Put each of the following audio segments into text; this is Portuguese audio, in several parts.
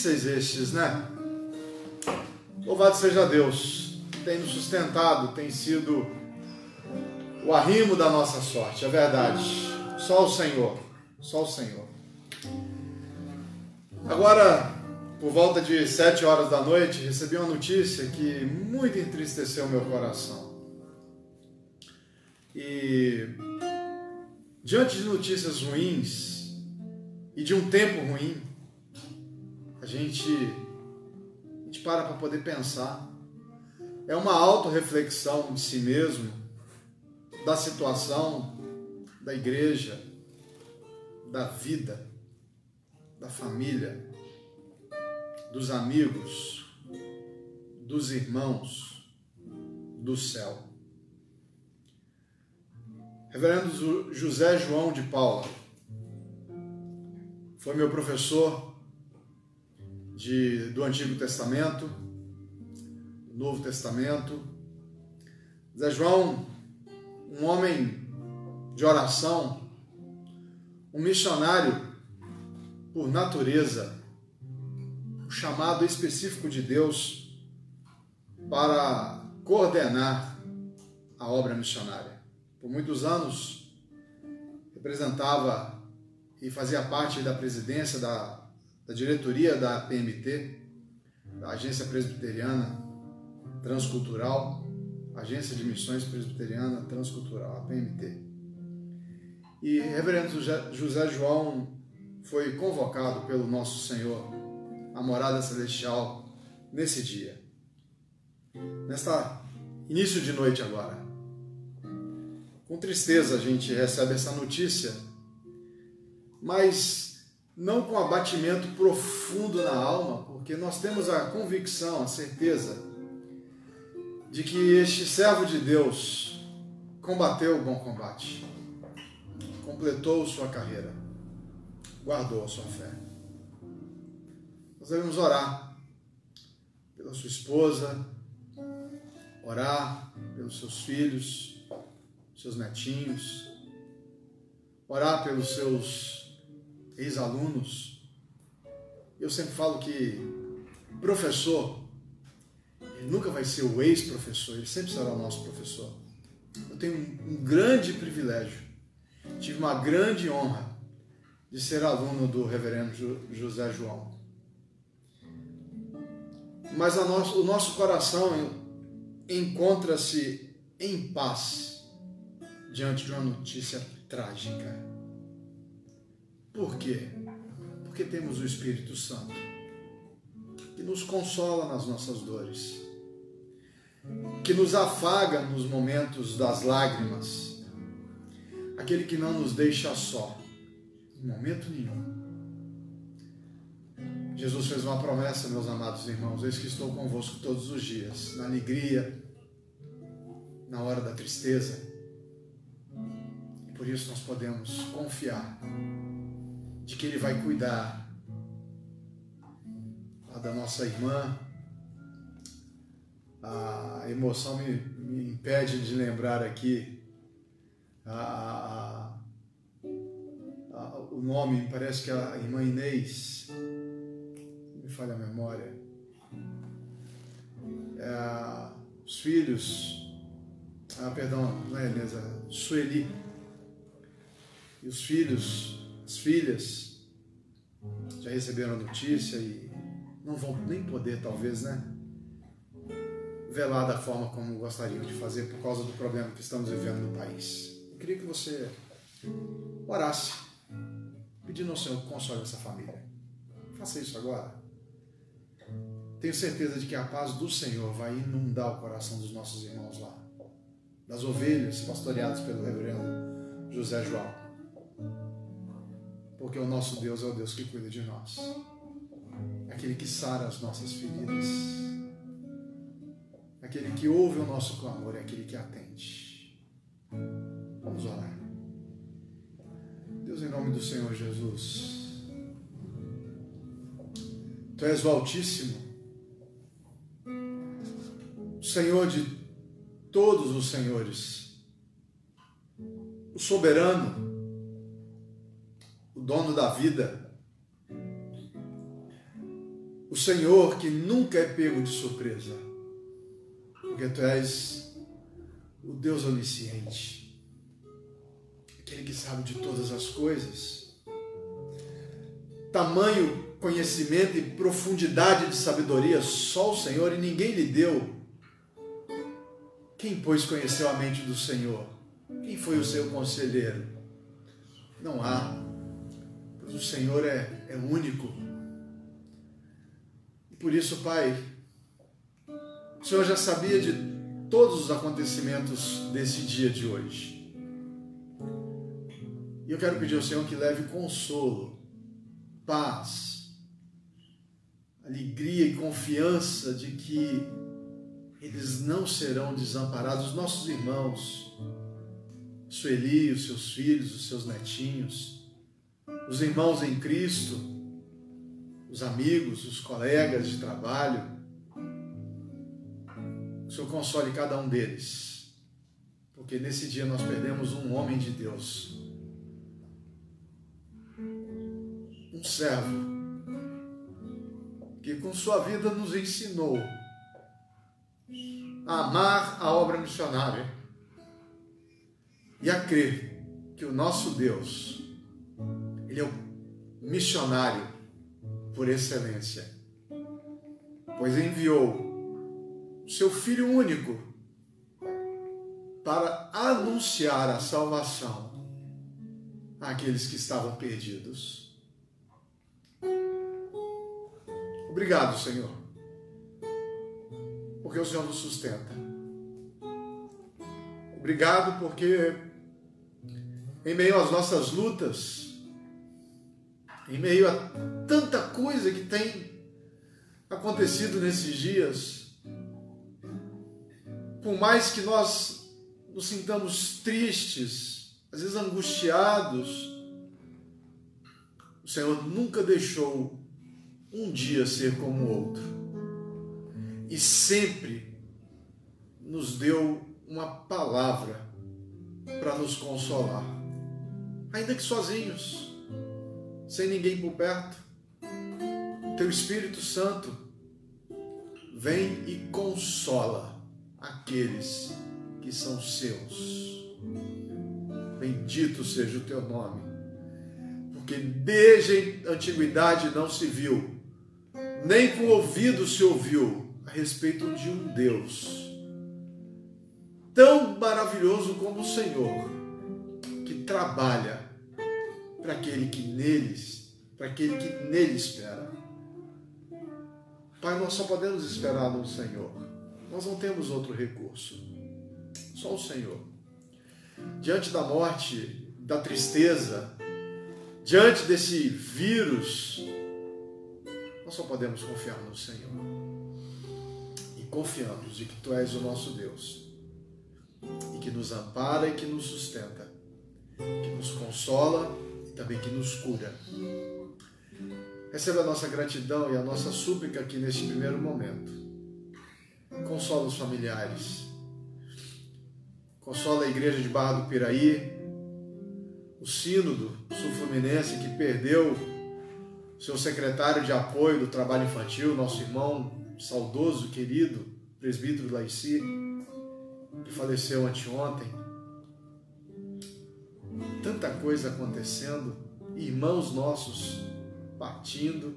difíceis estes, né? Louvado seja Deus, tem nos sustentado, tem sido o arrimo da nossa sorte, é verdade. Só o Senhor, só o Senhor. Agora, por volta de sete horas da noite, recebi uma notícia que muito entristeceu meu coração. E diante de notícias ruins e de um tempo ruim, gente, a gente para para poder pensar. É uma autorreflexão de si mesmo, da situação, da igreja, da vida, da família dos amigos, dos irmãos do céu. Reverendo José João de Paula foi meu professor de, do Antigo Testamento, do Novo Testamento. Zé João, um homem de oração, um missionário por natureza, o chamado específico de Deus para coordenar a obra missionária. Por muitos anos representava e fazia parte da presidência da, da diretoria da PMT, da Agência Presbiteriana Transcultural, Agência de Missões Presbiteriana Transcultural, a PMT. E Reverendo José João foi convocado pelo nosso Senhor a morada celestial nesse dia. Nesta início de noite agora. Com tristeza a gente recebe essa notícia, mas não com abatimento profundo na alma, porque nós temos a convicção, a certeza de que este servo de Deus combateu o bom combate, completou sua carreira, guardou a sua fé. Devemos orar pela sua esposa, orar pelos seus filhos, seus netinhos, orar pelos seus ex-alunos. Eu sempre falo que professor, ele nunca vai ser o ex-professor, ele sempre será o nosso professor. Eu tenho um, grande privilégio, tive uma grande honra de ser aluno do reverendo José João mas nosso, o nosso coração encontra-se em paz diante de uma notícia trágica. Por quê? Porque temos o Espírito Santo que nos consola nas nossas dores, que nos afaga nos momentos das lágrimas, aquele que não nos deixa só, em momento nenhum Jesus fez uma promessa, meus amados irmãos: Eis que estou convosco todos os dias, na alegria, na hora da tristeza. E por isso nós podemos confiar de que Ele vai cuidar da nossa irmã. A emoção me, me impede de lembrar aqui a, a, a, o nome, parece que a irmã Inês falha a memória. É, os filhos, ah, perdão, não é Elisa, Sueli, e os filhos, as filhas, já receberam a notícia e não vão nem poder, talvez, né? Velar da forma como gostariam de fazer por causa do problema que estamos vivendo no país. Eu queria que você orasse, pedindo ao Senhor que console essa família. Faça isso agora. Tenho certeza de que a paz do Senhor vai inundar o coração dos nossos irmãos lá, das ovelhas pastoreadas pelo reverendo José João. Porque o nosso Deus é o Deus que cuida de nós, aquele que sara as nossas feridas, aquele que ouve o nosso clamor, é aquele que atende. Vamos orar. Deus, em nome do Senhor Jesus, Tu és o Altíssimo Senhor de todos os senhores, o soberano, o dono da vida, o Senhor que nunca é pego de surpresa, porque tu és o Deus onisciente, aquele que sabe de todas as coisas. Tamanho conhecimento e profundidade de sabedoria só o Senhor e ninguém lhe deu. Quem, pois, conheceu a mente do Senhor? Quem foi o seu conselheiro? Não há, pois o Senhor é, é único. E por isso, Pai, o Senhor já sabia de todos os acontecimentos desse dia de hoje. E eu quero pedir ao Senhor que leve consolo, paz, alegria e confiança de que eles não serão desamparados. Nossos irmãos, Sueli, os seus filhos, os seus netinhos, os irmãos em Cristo, os amigos, os colegas de trabalho. O Senhor console cada um deles, porque nesse dia nós perdemos um homem de Deus, um servo, que com sua vida nos ensinou a amar a obra missionária e a crer que o nosso Deus, Ele é o missionário por excelência, pois enviou o seu Filho único para anunciar a salvação àqueles que estavam perdidos. Obrigado, Senhor porque o Senhor nos sustenta. Obrigado porque em meio às nossas lutas, em meio a tanta coisa que tem acontecido nesses dias, por mais que nós nos sintamos tristes, às vezes angustiados, o Senhor nunca deixou um dia ser como o outro. E sempre nos deu uma palavra para nos consolar, ainda que sozinhos, sem ninguém por perto. Teu Espírito Santo vem e consola aqueles que são seus. Bendito seja o teu nome, porque desde a antiguidade não se viu, nem com o ouvido se ouviu a respeito de um Deus tão maravilhoso como o Senhor, que trabalha para aquele que neles, para aquele que nele espera. Pai, nós só podemos esperar no Senhor. Nós não temos outro recurso. Só o Senhor. Diante da morte, da tristeza, diante desse vírus, nós só podemos confiar no Senhor confiamos de que Tu és o nosso Deus e que nos ampara e que nos sustenta, que nos consola e também que nos cura. Receba a nossa gratidão e a nossa súplica aqui neste primeiro momento. Consola os familiares. Consola a igreja de Barra do Piraí, o sínodo sul-fluminense que perdeu seu secretário de apoio do trabalho infantil, nosso irmão saudoso, querido presbítero Laici, que faleceu anteontem. Tanta coisa acontecendo, irmãos nossos partindo,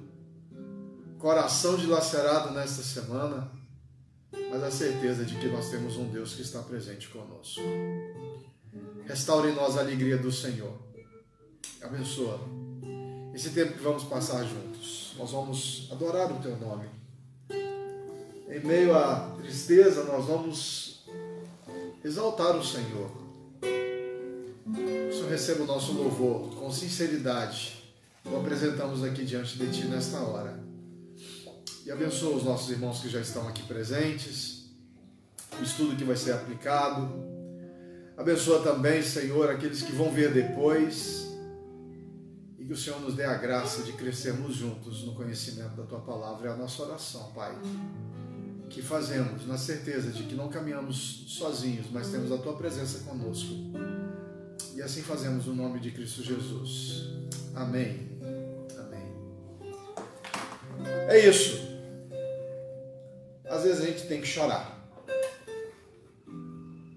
coração dilacerado nesta semana, mas a certeza de que nós temos um Deus que está presente conosco. Restaure em nós a alegria do Senhor. Abençoa esse tempo que vamos passar juntos. Nós vamos adorar o Teu nome em meio à tristeza, nós vamos exaltar o Senhor. O Senhor receba o nosso louvor com sinceridade. O apresentamos aqui diante de Ti nesta hora. E abençoa os nossos irmãos que já estão aqui presentes, o estudo que vai ser aplicado. Abençoa também, Senhor, aqueles que vão ver depois. E que o Senhor nos dê a graça de crescermos juntos no conhecimento da Tua palavra. É a nossa oração, Pai que fazemos na certeza de que não caminhamos sozinhos, mas temos a tua presença conosco. E assim fazemos no nome de Cristo Jesus. Amém. Amém. É isso. Às vezes a gente tem que chorar.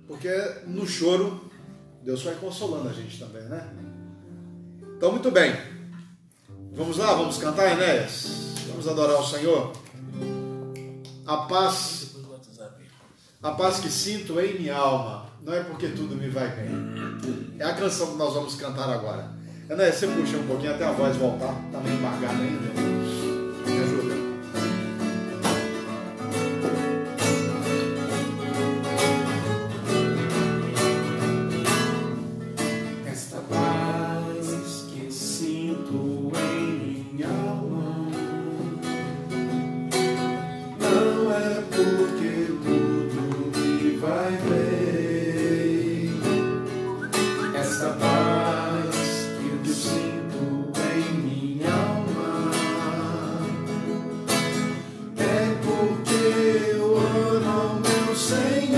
Porque no choro, Deus vai consolando a gente também, né? Então, muito bem. Vamos lá, vamos cantar, Enéas? Vamos adorar o Senhor? A paz, a paz que sinto em minha alma, não é porque tudo me vai bem. É a canção que nós vamos cantar agora. Enéas, você puxa um pouquinho até a voz voltar, tá meio embargada ainda.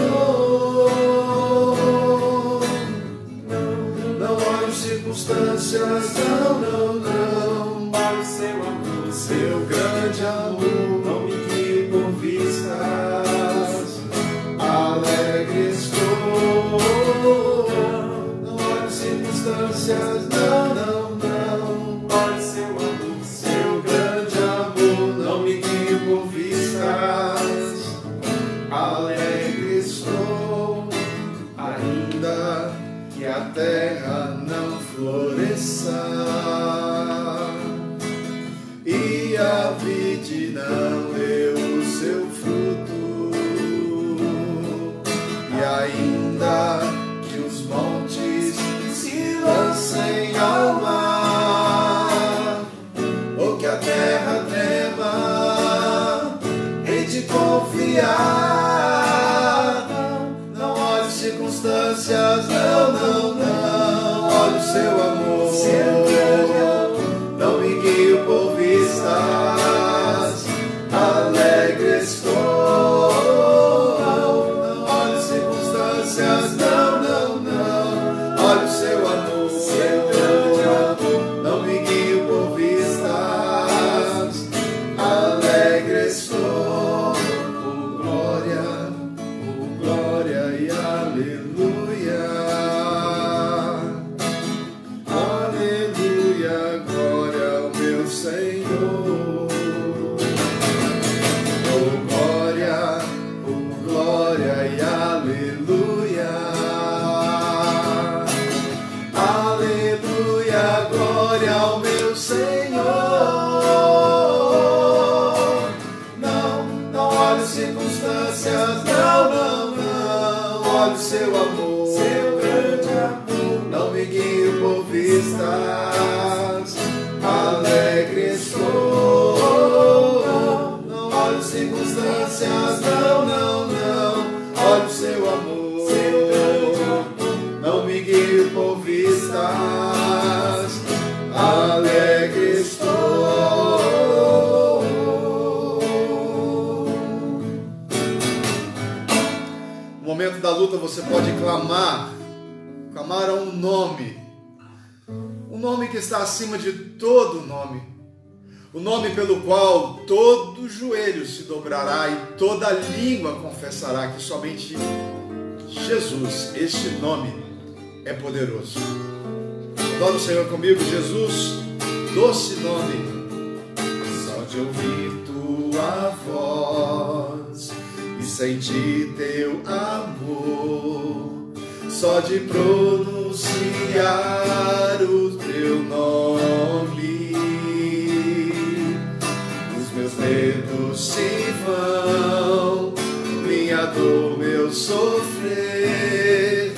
Senhor. Não olho circunstâncias, não, não, não. Não. Olhe o seu amor, seu grande amor. Não me guie por vistas, alegre estou. Não olhe circunstâncias, não. Luta você pode clamar, clamar a um nome, um nome que está acima de todo nome, o nome pelo qual todo joelho se dobrará e toda língua confessará que somente Jesus, este nome, é poderoso. Adora o Senhor comigo, Jesus, doce nome. Só de ouvir tua voz sentir teu amor, só de pronunciar o teu nome, os meus medos se vão, minha dor, meu sofrer,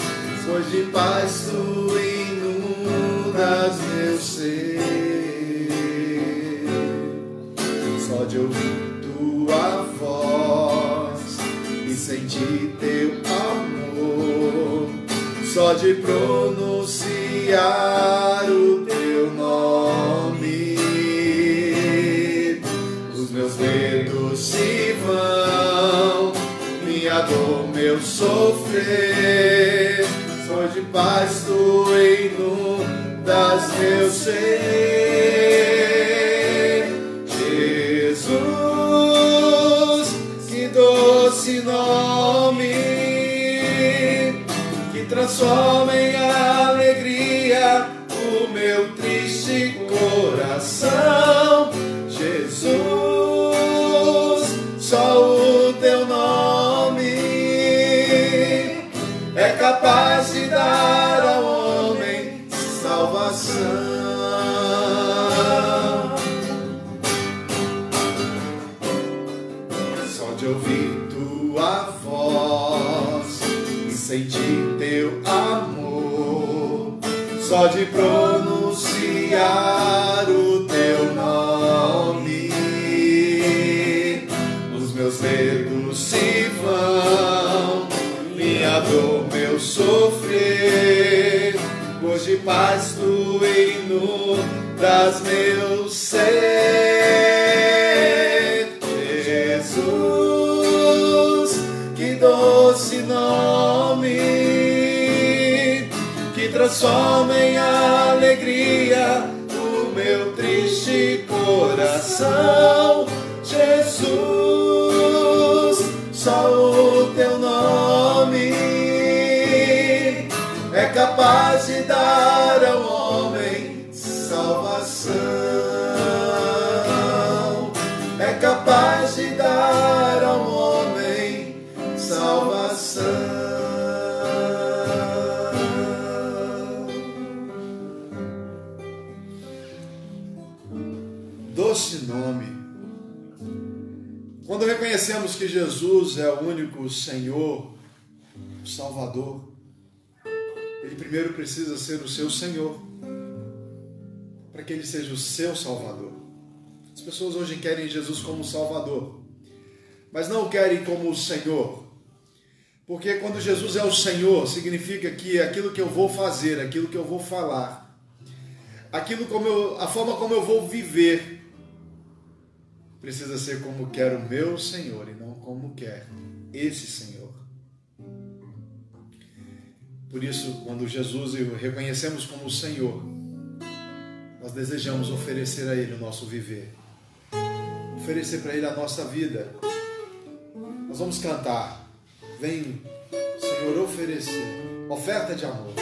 pois de paz tu inundas e sentir teu amor, só de pronunciar o teu nome, os meus medos se vão, meu sofrer. Só de paz tu inundas meu ser. Doce nome que transforma pronunciar o teu nome, os meus medos se vão, minha dor, meu sofrer, de paz tu inundas meu ser. Jesus, que doce nome que transforma em coração. Reconhecemos que Jesus é o único Senhor, Salvador, Ele primeiro precisa ser o seu Senhor, para que Ele seja o seu Salvador. As pessoas hoje querem Jesus como Salvador, mas não o querem como o Senhor. Porque quando Jesus é o Senhor, significa que aquilo que eu vou fazer, aquilo que eu vou falar, aquilo como eu, a forma como eu vou viver, precisa ser como quer o meu Senhor e não como quer esse Senhor. Por isso, quando Jesus o reconhecemos como o Senhor, nós desejamos oferecer a Ele o nosso viver, oferecer para Ele a nossa vida. Nós vamos cantar. Vem, Senhor, oferecer oferta de amor.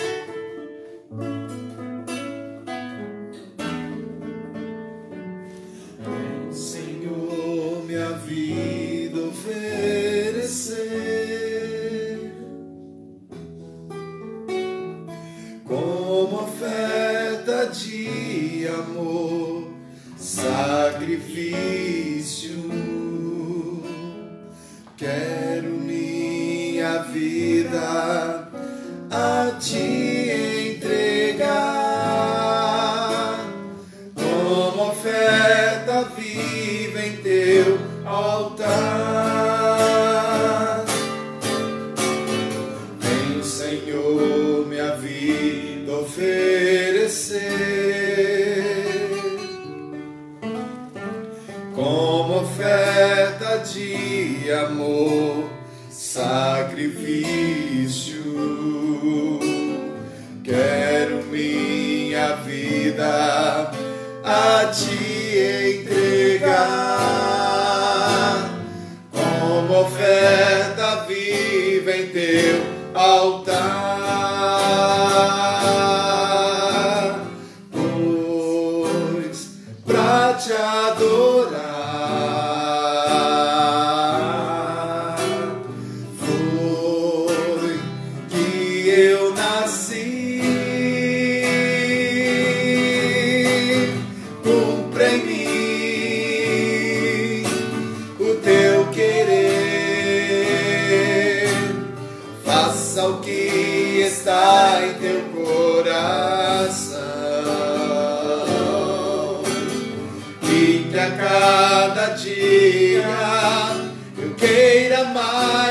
my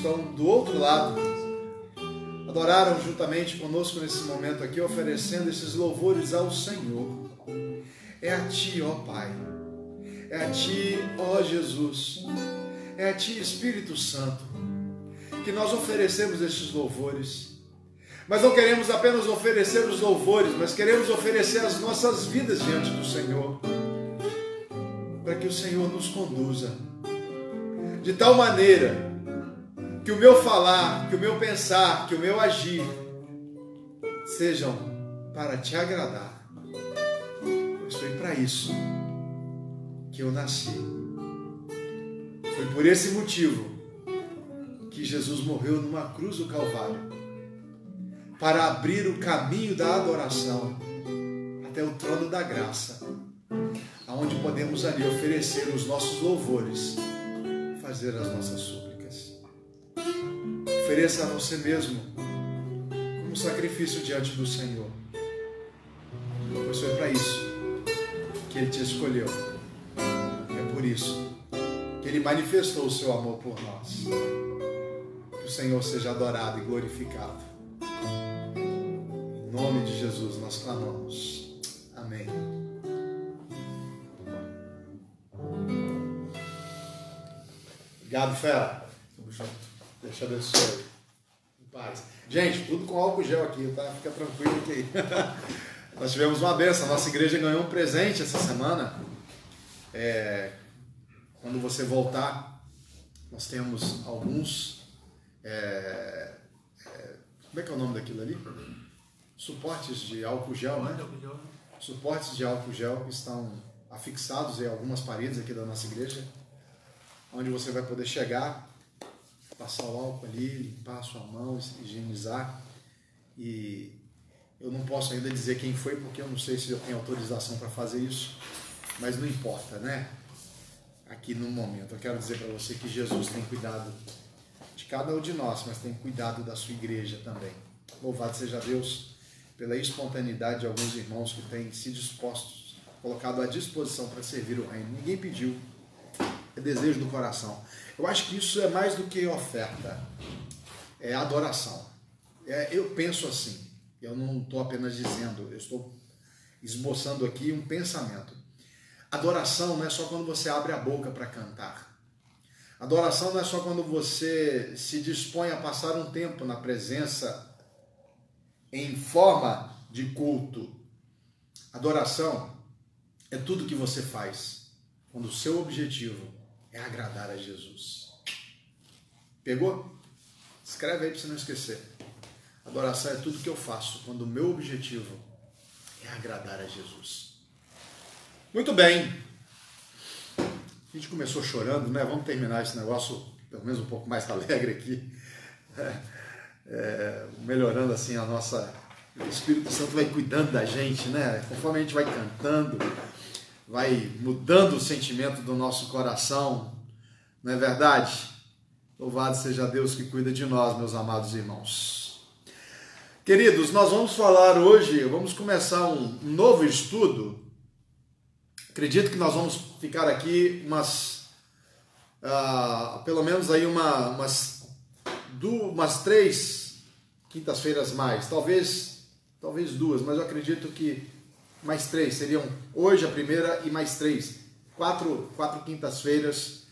estão do outro lado, adoraram juntamente conosco nesse momento aqui, oferecendo esses louvores ao Senhor. É a Ti, ó Pai. É a Ti, ó Jesus. É a Ti, Espírito Santo, que nós oferecemos esses louvores. Mas não queremos apenas oferecer os louvores, mas queremos oferecer as nossas vidas diante do Senhor para que o Senhor nos conduza. De tal maneira que o meu falar, que o meu pensar, que o meu agir sejam para te agradar. Pois foi para isso que eu nasci. Foi por esse motivo que Jesus morreu numa cruz do Calvário para abrir o caminho da adoração até o trono da graça aonde podemos ali oferecer os nossos louvores, fazer as nossas súplicas. Ofereça a você mesmo como sacrifício diante do Senhor. Pois foi para isso que Ele te escolheu. É por isso que Ele manifestou o seu amor por nós. Que o Senhor seja adorado e glorificado. Em nome de Jesus nós clamamos. Amém. Obrigado, Fera. Tamo junto. Deus te abençoe. Paz. Gente, tudo com álcool gel aqui, tá? Fica tranquilo que nós tivemos uma benção. A nossa igreja ganhou um presente essa semana. É, quando você voltar, nós temos alguns. É, é, como é que é o nome daquilo ali? Suportes de álcool gel, né? Suportes de álcool gel que estão afixados em algumas paredes aqui da nossa igreja onde você vai poder chegar, passar o álcool ali, limpar a sua mão, higienizar. E eu não posso ainda dizer quem foi, porque eu não sei se eu tenho autorização para fazer isso, mas não importa, né? Aqui no momento, eu quero dizer para você que Jesus tem cuidado de cada um de nós, mas tem cuidado da sua igreja também. Louvado seja Deus pela espontaneidade de alguns irmãos que têm se dispostos, colocado à disposição para servir o reino. Ninguém pediu, é desejo do coração. Eu acho que isso é mais do que oferta, é adoração. É, eu penso assim, eu não estou apenas dizendo, eu estou esboçando aqui um pensamento. Adoração não é só quando você abre a boca para cantar. Adoração não é só quando você se dispõe a passar um tempo na presença em forma de culto. Adoração é tudo que você faz quando o seu objetivo é agradar a Jesus. Pegou? Escreve aí para você não esquecer. Adoração é tudo que eu faço quando o meu objetivo é agradar a Jesus. Muito bem. A gente começou chorando, né? Vamos terminar esse negócio pelo menos um pouco mais alegre aqui. É, melhorando assim a nossa. O Espírito Santo vai cuidando da gente, né? Conforme a gente vai cantando, vai mudando o sentimento do nosso coração, não é verdade? Louvado seja Deus que cuida de nós, meus amados irmãos. Queridos, nós vamos falar hoje, vamos começar um novo estudo. Acredito que nós vamos ficar aqui umas, uh, pelo menos aí uma, umas, duas, umas três quintas-feiras mais, talvez, talvez duas, mas eu acredito que mais três, seriam hoje a primeira e mais três. Quatro, quatro quintas-feiras,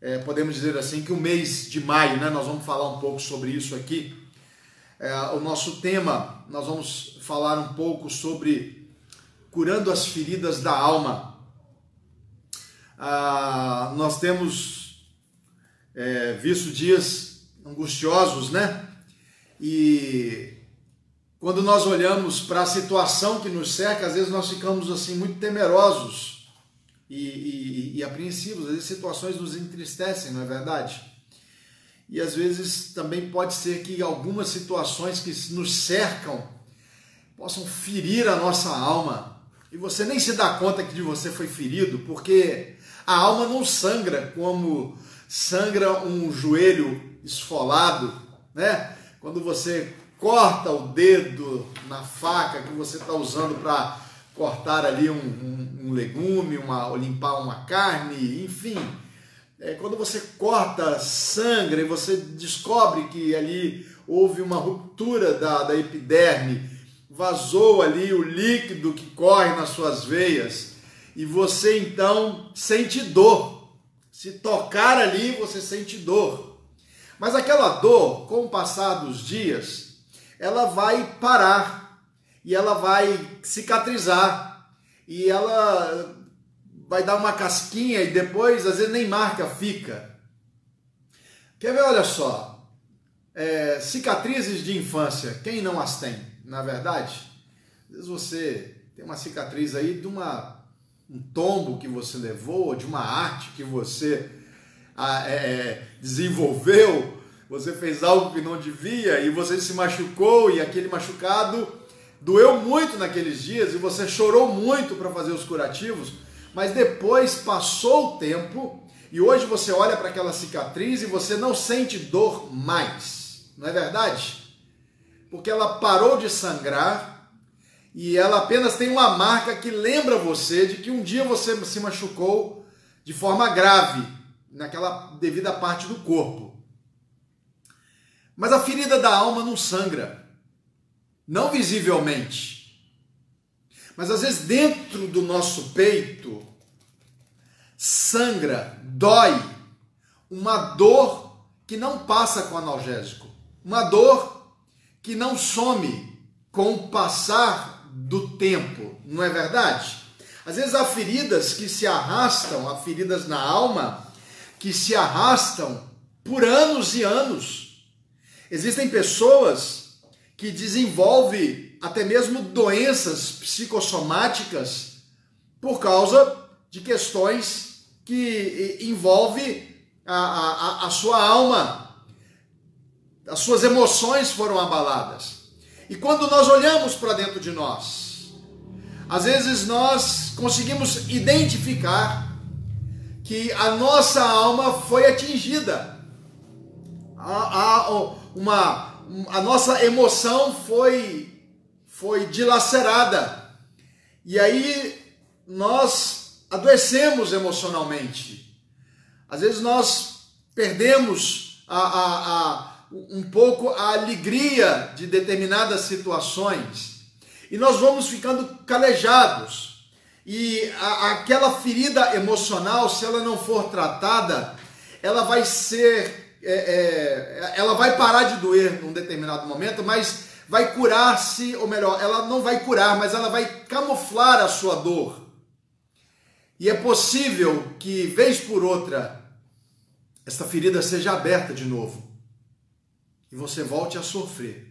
é, podemos dizer assim, que o mês de maio, né, nós vamos falar um pouco sobre isso aqui. É, o nosso tema, nós vamos falar um pouco sobre curando as feridas da alma. Ah, nós temos é, visto dias angustiosos, né? E quando nós olhamos para a situação que nos cerca, às vezes nós ficamos assim muito temerosos e, e, e apreensivos, às vezes situações nos entristecem, não é verdade? E às vezes também pode ser que algumas situações que nos cercam possam ferir a nossa alma. E você nem se dá conta que de você foi ferido, porque a alma não sangra como sangra um joelho esfolado, né? Quando você corta o dedo na faca que você está usando para cortar ali um, um, um legume, uma, ou limpar uma carne, enfim. É, quando você corta sangra e você descobre que ali houve uma ruptura da, da epiderme, vazou ali o líquido que corre nas suas veias, e você então sente dor. Se tocar ali, você sente dor. Mas aquela dor, com o passar dos dias, ela vai parar e ela vai cicatrizar e ela vai dar uma casquinha e depois, às vezes, nem marca fica. Quer ver? Olha só. É, cicatrizes de infância, quem não as tem? Na verdade, às vezes você tem uma cicatriz aí de uma um tombo que você levou, de uma arte que você ah, é, é, desenvolveu, você fez algo que não devia e você se machucou e aquele machucado doeu muito naqueles dias e você chorou muito para fazer os curativos, mas depois passou o tempo e hoje você olha para aquela cicatriz e você não sente dor mais, não é verdade? Porque ela parou de sangrar e ela apenas tem uma marca que lembra você de que um dia você se machucou de forma grave naquela devida parte do corpo. Mas a ferida da alma não sangra, não visivelmente, mas às vezes dentro do nosso peito sangra, dói, uma dor que não passa com analgésico, uma dor que não some com o passar do tempo, não é verdade? Às vezes há feridas que se arrastam, há feridas na alma que se arrastam por anos e anos. Existem pessoas que desenvolvem até mesmo doenças psicossomáticas por causa de questões que envolvem a, a, a sua alma. As suas emoções foram abaladas. E quando nós olhamos para dentro de nós, às vezes nós conseguimos identificar que a nossa alma foi atingida. A, a, uma, a nossa emoção foi, foi dilacerada. E aí nós adoecemos emocionalmente. Às vezes nós perdemos a, a, a um pouco a alegria de determinadas situações e nós vamos ficando calejados. E a, aquela ferida emocional, se ela não for tratada, ela vai ser, é, é, ela vai parar de doer num determinado momento, mas vai curar-se, ou melhor, ela não vai curar, mas ela vai camuflar a sua dor. E é possível que, vez por outra, esta ferida seja aberta de novo e você volte a sofrer.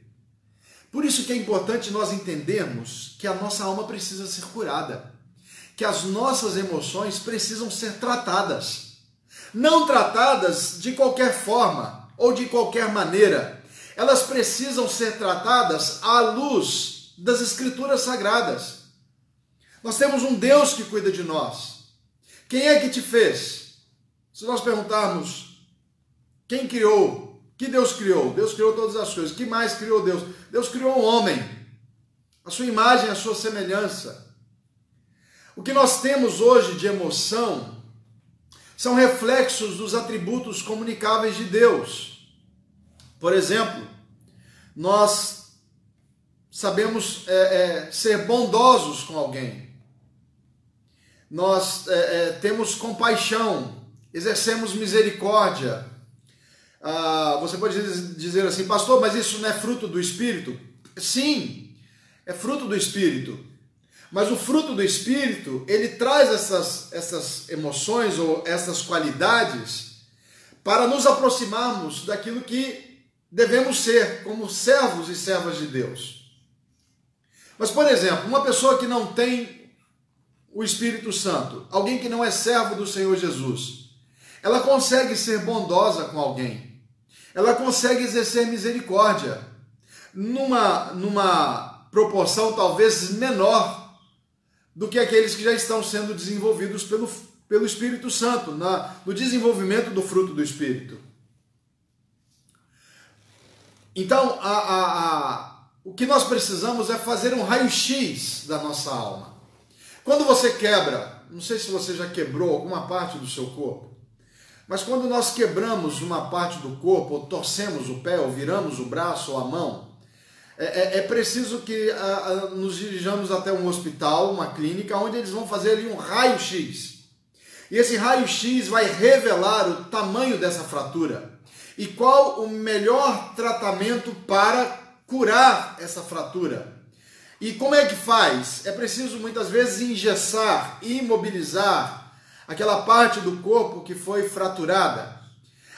Por isso que é importante nós entendermos que a nossa alma precisa ser curada, que as nossas emoções precisam ser tratadas. Não tratadas de qualquer forma ou de qualquer maneira. Elas precisam ser tratadas à luz das escrituras sagradas. Nós temos um Deus que cuida de nós. Quem é que te fez? Se nós perguntarmos quem criou que Deus criou? Deus criou todas as coisas. que mais criou Deus? Deus criou o homem. A sua imagem, a sua semelhança. O que nós temos hoje de emoção são reflexos dos atributos comunicáveis de Deus. Por exemplo, nós sabemos é, é, ser bondosos com alguém. Nós é, é temos compaixão, exercemos misericórdia, ah, você pode dizer assim, pastor, mas isso não é fruto do Espírito? Sim, é fruto do Espírito. Mas o fruto do Espírito, ele traz essas, essas emoções ou essas qualidades para nos aproximarmos daquilo que devemos ser como servos e servas de Deus. Mas, por exemplo, uma pessoa que não tem o Espírito Santo, alguém que não é servo do Senhor Jesus, ela consegue ser bondosa com alguém, ela consegue exercer misericórdia, numa, numa proporção talvez menor do que aqueles que já estão sendo desenvolvidos pelo, pelo Espírito Santo, na, no desenvolvimento do fruto do Espírito. Então, a, a, a, o que nós precisamos é fazer um raio-x da nossa alma. Quando você quebra, não sei se você já quebrou alguma parte do seu corpo, mas quando nós quebramos uma parte do corpo, ou torcemos o pé, ou viramos o braço ou a mão, é, é, é preciso que a, a, nos dirijamos até um hospital, uma clínica, onde eles vão fazer ali um raio-x. E esse raio-x vai revelar o tamanho dessa fratura e qual o melhor tratamento para curar essa fratura. E como é que faz? É preciso muitas vezes engessar, imobilizar aquela parte do corpo que foi fraturada,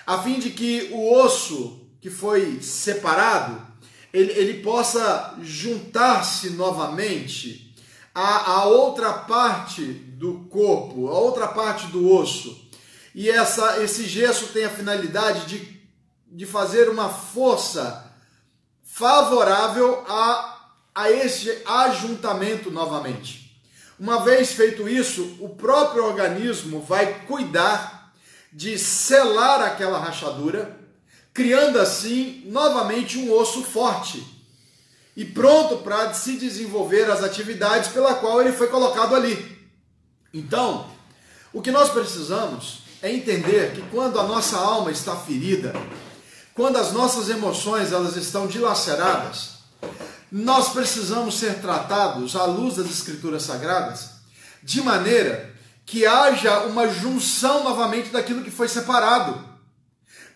a fim de que o osso que foi separado ele, ele possa juntar-se novamente a outra parte do corpo, a outra parte do osso. E essa, esse gesso tem a finalidade de de fazer uma força favorável a, a este ajuntamento novamente. Uma vez feito isso, o próprio organismo vai cuidar de selar aquela rachadura, criando assim novamente um osso forte e pronto para se desenvolver as atividades pela qual ele foi colocado ali. Então, o que nós precisamos é entender que quando a nossa alma está ferida, quando as nossas emoções elas estão dilaceradas, nós precisamos ser tratados à luz das escrituras sagradas de maneira que haja uma junção novamente daquilo que foi separado,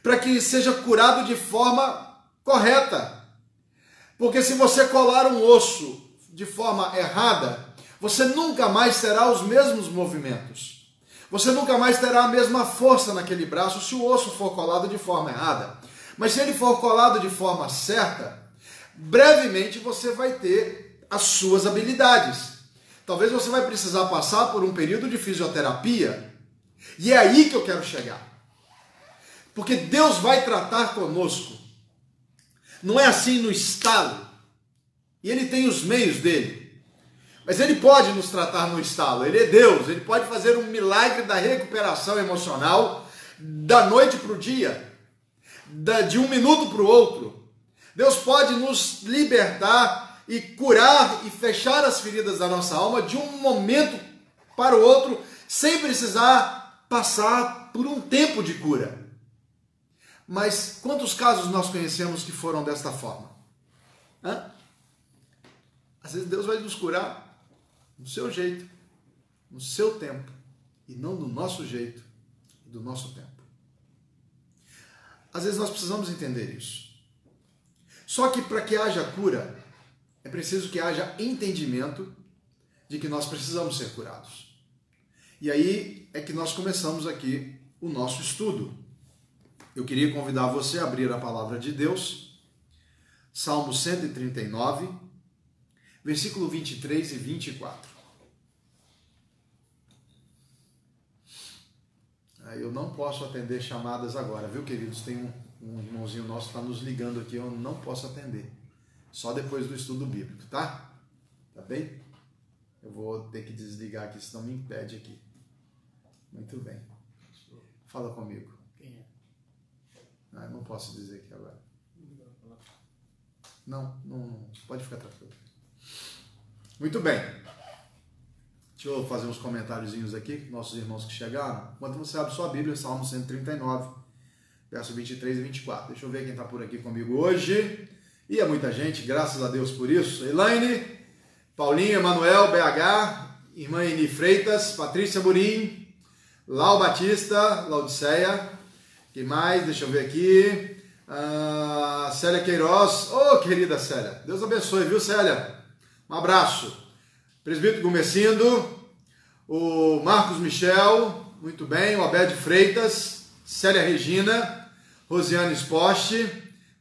para que seja curado de forma correta. Porque se você colar um osso de forma errada, você nunca mais terá os mesmos movimentos. Você nunca mais terá a mesma força naquele braço se o osso for colado de forma errada. Mas se ele for colado de forma certa, brevemente você vai ter as suas habilidades. Talvez você vai precisar passar por um período de fisioterapia. E é aí que eu quero chegar. Porque Deus vai tratar conosco. Não é assim no estalo. E ele tem os meios dele. Mas ele pode nos tratar no estalo. Ele é Deus. Ele pode fazer um milagre da recuperação emocional da noite para o dia de um minuto para o outro. Deus pode nos libertar e curar e fechar as feridas da nossa alma de um momento para o outro, sem precisar passar por um tempo de cura. Mas quantos casos nós conhecemos que foram desta forma? Hã? Às vezes Deus vai nos curar do seu jeito, no seu tempo, e não do nosso jeito e do nosso tempo. Às vezes nós precisamos entender isso. Só que para que haja cura, é preciso que haja entendimento de que nós precisamos ser curados. E aí é que nós começamos aqui o nosso estudo. Eu queria convidar você a abrir a palavra de Deus, Salmo 139, versículo 23 e 24. Eu não posso atender chamadas agora, viu, queridos? Tem um, um irmãozinho nosso que está nos ligando aqui, eu não posso atender. Só depois do estudo bíblico, tá? Tá bem? Eu vou ter que desligar aqui, senão me impede aqui. Muito bem. Fala comigo. Ah, não posso dizer aqui agora. Não, não, pode ficar tranquilo. Muito bem. Deixa eu fazer uns comentáriozinhos aqui, nossos irmãos que chegaram. Enquanto você abre sua Bíblia, Salmo 139, verso 23 e 24. Deixa eu ver quem está por aqui comigo hoje. E é muita gente, graças a Deus por isso. Elaine, Paulinho, Emanuel, BH, irmã Eni Freitas, Patrícia Burim, Lau Batista, Laudiceia. Quem mais? Deixa eu ver aqui. Uh, Célia Queiroz. Ô, oh, querida Célia. Deus abençoe, viu, Célia? Um abraço. Presbítero Gomecindo, o Marcos Michel, muito bem, o Abed Freitas, Célia Regina, Rosiane Esposte,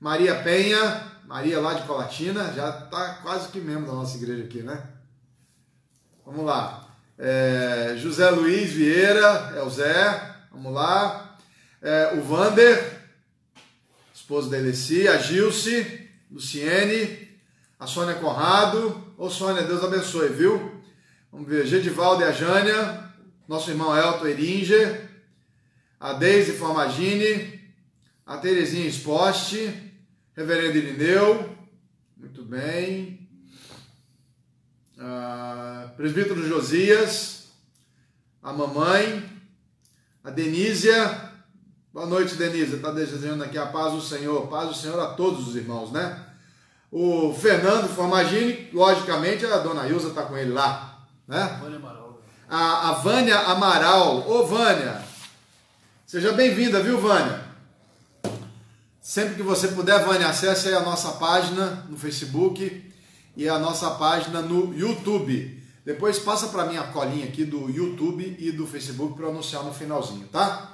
Maria Penha, Maria lá de Colatina, já está quase que membro da nossa igreja aqui, né? Vamos lá. É, José Luiz Vieira, é o Zé, vamos lá. É, o Vander, esposo da Eleci, a Gilce, Luciene, a Sônia Conrado. Ô Sônia, Deus abençoe, viu? Vamos ver, Gedivaldo e a Jânia, nosso irmão Elton Eringer, a Deise Formagini, a Terezinha Exposte, Reverendo Irineu, muito bem. Ah, presbítero Josias, a mamãe, a Denísia. Boa noite, Denísia. Está desejando aqui a paz do Senhor. Paz do Senhor a todos os irmãos, né? O Fernando Formagini, logicamente, a dona Ilza está com ele lá, né? A, a Vânia Amaral. Ô, Vânia, seja bem-vinda, viu, Vânia? Sempre que você puder, Vânia, acesse aí a nossa página no Facebook e a nossa página no YouTube. Depois passa para mim a colinha aqui do YouTube e do Facebook para anunciar no finalzinho, tá?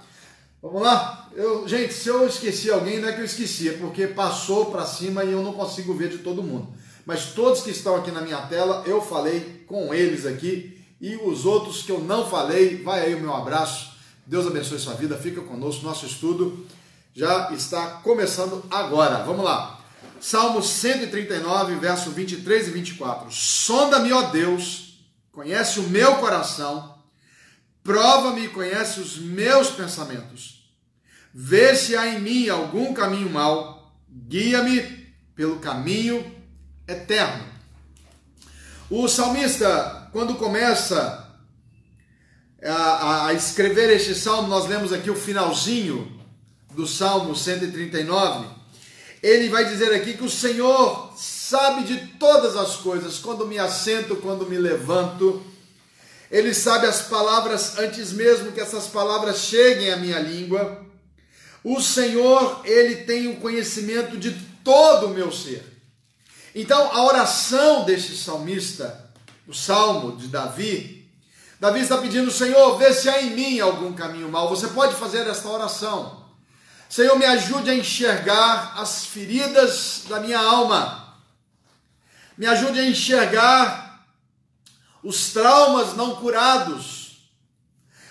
Vamos lá? Eu, gente, se eu esqueci alguém, não é que eu esqueci, é porque passou para cima e eu não consigo ver de todo mundo. Mas todos que estão aqui na minha tela, eu falei com eles aqui e os outros que eu não falei, vai aí o meu abraço. Deus abençoe sua vida, fica conosco, nosso estudo já está começando agora. Vamos lá. Salmo 139, verso 23 e 24. Sonda-me, ó Deus, conhece o meu coração, prova-me e conhece os meus pensamentos. Vê se há em mim algum caminho mau, guia-me pelo caminho eterno. O salmista, quando começa a, a escrever este salmo, nós lemos aqui o finalzinho do Salmo 139, ele vai dizer aqui que o Senhor sabe de todas as coisas, quando me assento, quando me levanto. Ele sabe as palavras antes mesmo que essas palavras cheguem à minha língua. O Senhor, ele tem o conhecimento de todo o meu ser. Então, a oração deste salmista, o salmo de Davi, Davi está pedindo, Senhor, vê se há em mim algum caminho mau. Você pode fazer esta oração. Senhor, me ajude a enxergar as feridas da minha alma. Me ajude a enxergar os traumas não curados.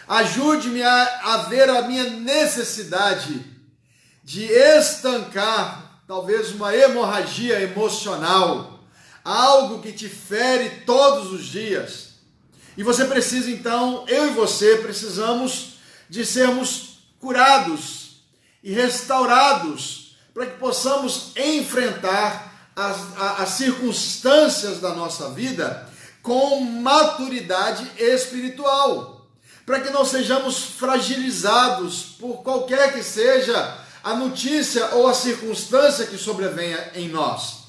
Ajude-me a, a ver a minha necessidade de estancar talvez uma hemorragia emocional, algo que te fere todos os dias. E você precisa então, eu e você precisamos de sermos curados e restaurados, para que possamos enfrentar as, as circunstâncias da nossa vida com maturidade espiritual, para que não sejamos fragilizados por qualquer que seja a notícia ou a circunstância que sobrevenha em nós.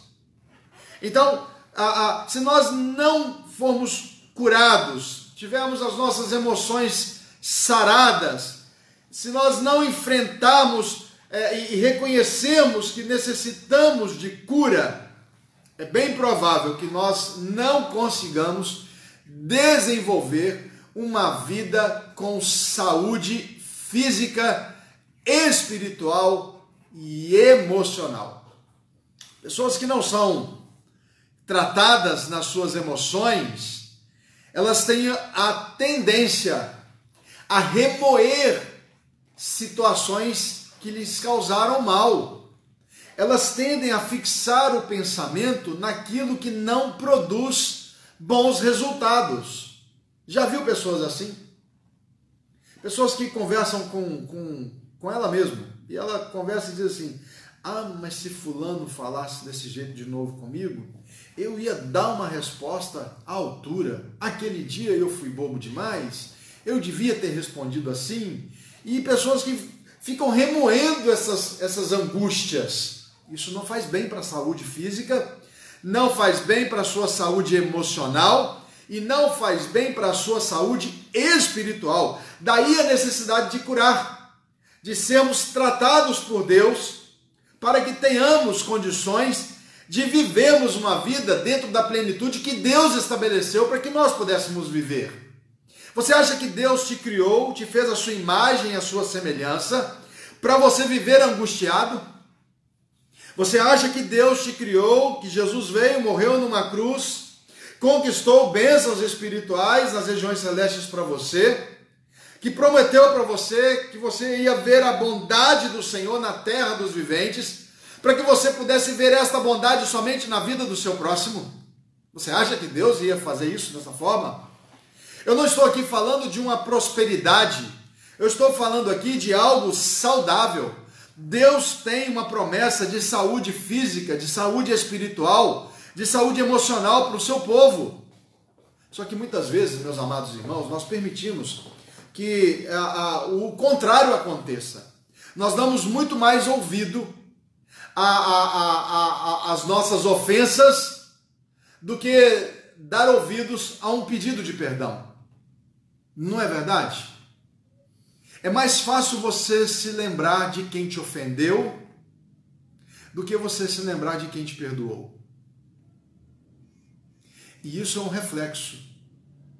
Então, a, a, se nós não formos curados, tivermos as nossas emoções saradas, se nós não enfrentarmos é, e reconhecemos que necessitamos de cura, é bem provável que nós não consigamos desenvolver uma vida com saúde física, espiritual e emocional. Pessoas que não são tratadas nas suas emoções, elas têm a tendência a remoer situações que lhes causaram mal. Elas tendem a fixar o pensamento naquilo que não produz bons resultados. Já viu pessoas assim? Pessoas que conversam com, com, com ela mesma e ela conversa e diz assim: Ah, mas se Fulano falasse desse jeito de novo comigo, eu ia dar uma resposta à altura. Aquele dia eu fui bobo demais, eu devia ter respondido assim, e pessoas que ficam remoendo essas, essas angústias. Isso não faz bem para a saúde física, não faz bem para a sua saúde emocional e não faz bem para a sua saúde espiritual. Daí a necessidade de curar, de sermos tratados por Deus, para que tenhamos condições de vivermos uma vida dentro da plenitude que Deus estabeleceu para que nós pudéssemos viver. Você acha que Deus te criou, te fez a sua imagem a sua semelhança para você viver angustiado? Você acha que Deus te criou, que Jesus veio, morreu numa cruz, conquistou bênçãos espirituais nas regiões celestes para você, que prometeu para você que você ia ver a bondade do Senhor na terra dos viventes, para que você pudesse ver esta bondade somente na vida do seu próximo? Você acha que Deus ia fazer isso dessa forma? Eu não estou aqui falando de uma prosperidade, eu estou falando aqui de algo saudável. Deus tem uma promessa de saúde física, de saúde espiritual, de saúde emocional para o seu povo. Só que muitas vezes, meus amados irmãos, nós permitimos que a, a, o contrário aconteça. Nós damos muito mais ouvido às nossas ofensas do que dar ouvidos a um pedido de perdão. Não é verdade? É mais fácil você se lembrar de quem te ofendeu do que você se lembrar de quem te perdoou. E isso é um reflexo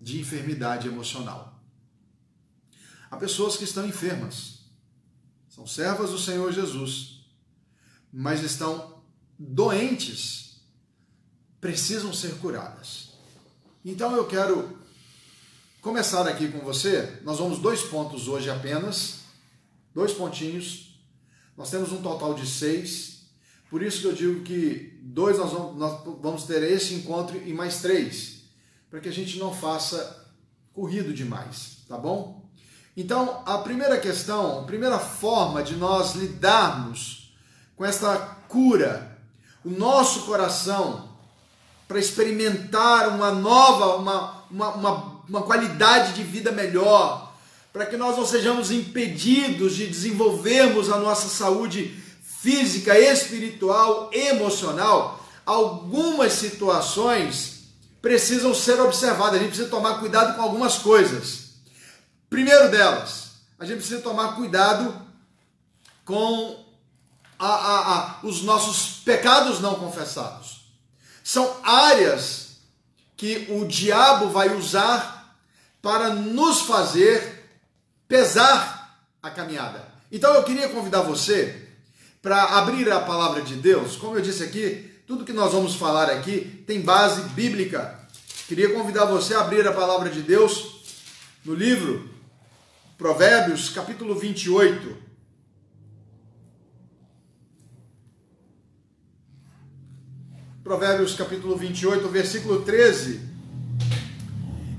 de enfermidade emocional. Há pessoas que estão enfermas, são servas do Senhor Jesus, mas estão doentes, precisam ser curadas. Então eu quero começar aqui com você. Nós vamos dois pontos hoje apenas, dois pontinhos. Nós temos um total de seis, por isso que eu digo que dois nós vamos, nós vamos ter esse encontro e mais três, para que a gente não faça corrido demais, tá bom? Então, a primeira questão, a primeira forma de nós lidarmos com esta cura, o nosso coração, para experimentar uma nova, uma, uma, uma, uma qualidade de vida melhor, para que nós não sejamos impedidos de desenvolvermos a nossa saúde física, espiritual, emocional, algumas situações precisam ser observadas. A gente precisa tomar cuidado com algumas coisas. Primeiro delas, a gente precisa tomar cuidado com a, a, a, os nossos pecados não confessados. São áreas que o diabo vai usar para nos fazer pesar a caminhada. Então eu queria convidar você para abrir a palavra de Deus. Como eu disse aqui, tudo que nós vamos falar aqui tem base bíblica. Queria convidar você a abrir a palavra de Deus no livro Provérbios capítulo 28. Provérbios capítulo 28, versículo 13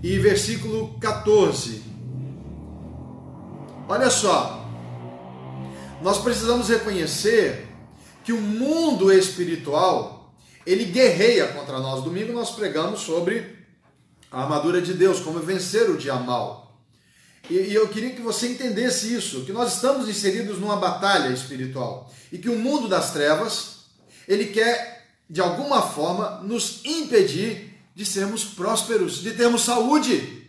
e versículo 14. Olha só, nós precisamos reconhecer que o mundo espiritual ele guerreia contra nós. Domingo nós pregamos sobre a armadura de Deus, como vencer o dia mal. E, e eu queria que você entendesse isso, que nós estamos inseridos numa batalha espiritual e que o mundo das trevas, ele quer de alguma forma nos impedir de sermos prósperos, de termos saúde,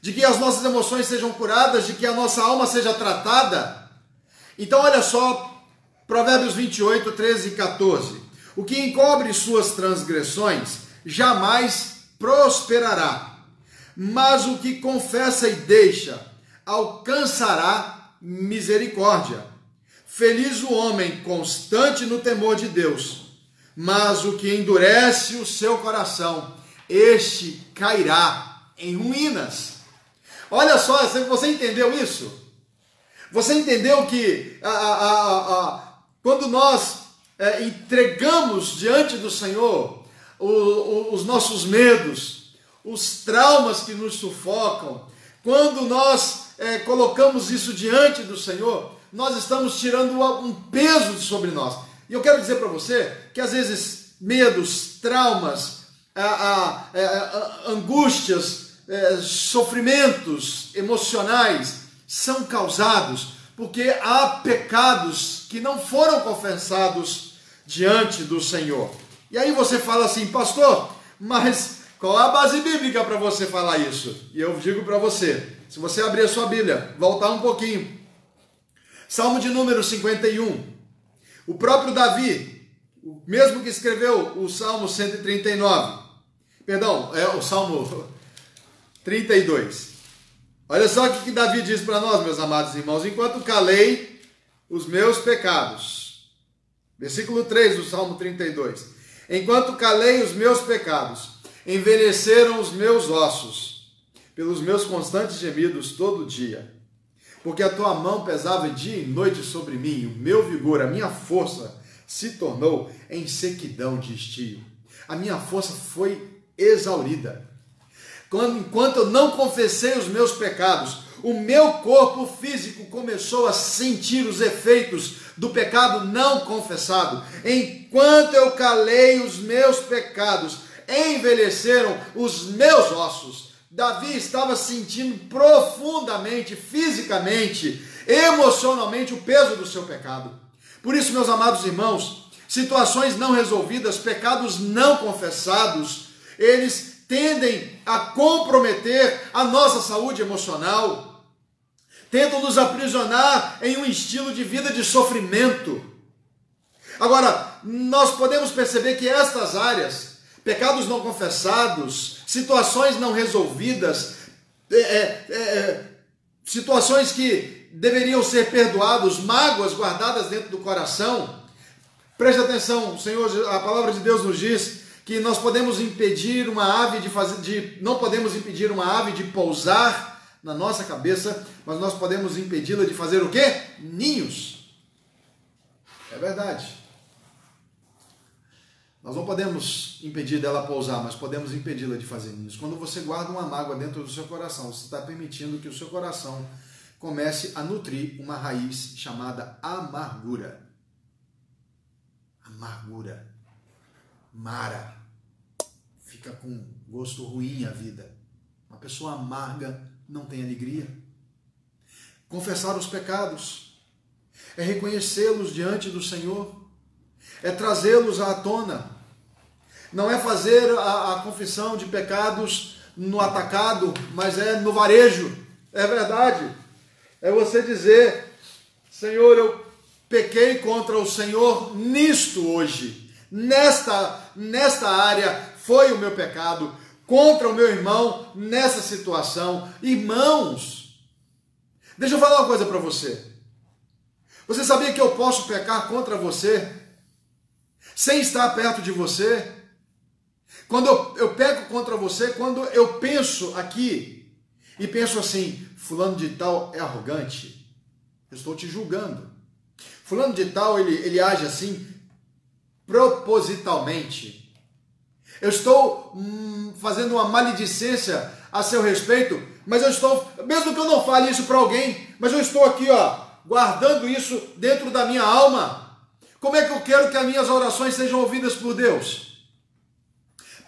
de que as nossas emoções sejam curadas, de que a nossa alma seja tratada. Então, olha só, Provérbios 28, 13 e 14. O que encobre suas transgressões jamais prosperará mas o que confessa e deixa alcançará misericórdia. Feliz o homem constante no temor de Deus, mas o que endurece o seu coração, este cairá em ruínas. Olha só, você entendeu isso? Você entendeu que a, a, a, quando nós é, entregamos diante do Senhor o, o, os nossos medos, os traumas que nos sufocam, quando nós é, colocamos isso diante do Senhor, nós estamos tirando um peso sobre nós. E eu quero dizer para você que às vezes medos, traumas, a, a, a, a angústias, é, sofrimentos emocionais são causados porque há pecados que não foram confessados diante do Senhor. E aí você fala assim, pastor, mas qual a base bíblica para você falar isso? E eu digo para você, se você abrir a sua Bíblia, voltar um pouquinho. Salmo de número 51. O próprio Davi, o mesmo que escreveu o Salmo 139. Perdão, é o Salmo 32. Olha só o que Davi diz para nós, meus amados irmãos. Enquanto calei os meus pecados. Versículo 3 do Salmo 32. Enquanto calei os meus pecados envelheceram os meus ossos, pelos meus constantes gemidos todo dia. Porque a tua mão pesava dia e noite sobre mim, o meu vigor, a minha força se tornou em sequidão de estio. A minha força foi exaurida. Quando, enquanto eu não confessei os meus pecados, o meu corpo físico começou a sentir os efeitos do pecado não confessado. Enquanto eu calei os meus pecados, envelheceram os meus ossos. Davi estava sentindo profundamente, fisicamente, emocionalmente o peso do seu pecado. Por isso, meus amados irmãos, situações não resolvidas, pecados não confessados, eles tendem a comprometer a nossa saúde emocional, tentam nos aprisionar em um estilo de vida de sofrimento. Agora, nós podemos perceber que estas áreas, pecados não confessados, situações não resolvidas, é, é, é, situações que deveriam ser perdoados, mágoas guardadas dentro do coração. Preste atenção, Senhor, a palavra de Deus nos diz que nós podemos impedir uma ave de fazer, de, não podemos impedir uma ave de pousar na nossa cabeça, mas nós podemos impedi-la de fazer o quê? Ninhos. É verdade. Nós não podemos impedir dela pousar, mas podemos impedi-la de fazer ninhos. Quando você guarda uma mágoa dentro do seu coração, você está permitindo que o seu coração comece a nutrir uma raiz chamada amargura. Amargura. Mara fica com gosto ruim a vida. Uma pessoa amarga não tem alegria. Confessar os pecados é reconhecê-los diante do Senhor, é trazê-los à tona. Não é fazer a, a confissão de pecados no atacado, mas é no varejo. É verdade. É você dizer: Senhor, eu pequei contra o Senhor nisto hoje, nesta, nesta área, foi o meu pecado contra o meu irmão nessa situação. Irmãos, deixa eu falar uma coisa para você. Você sabia que eu posso pecar contra você sem estar perto de você? Quando eu, eu peco contra você, quando eu penso aqui e penso assim, fulano de tal é arrogante, eu estou te julgando. Fulano de tal, ele, ele age assim propositalmente. Eu estou hum, fazendo uma maledicência a seu respeito, mas eu estou, mesmo que eu não fale isso para alguém, mas eu estou aqui, ó, guardando isso dentro da minha alma. Como é que eu quero que as minhas orações sejam ouvidas por Deus?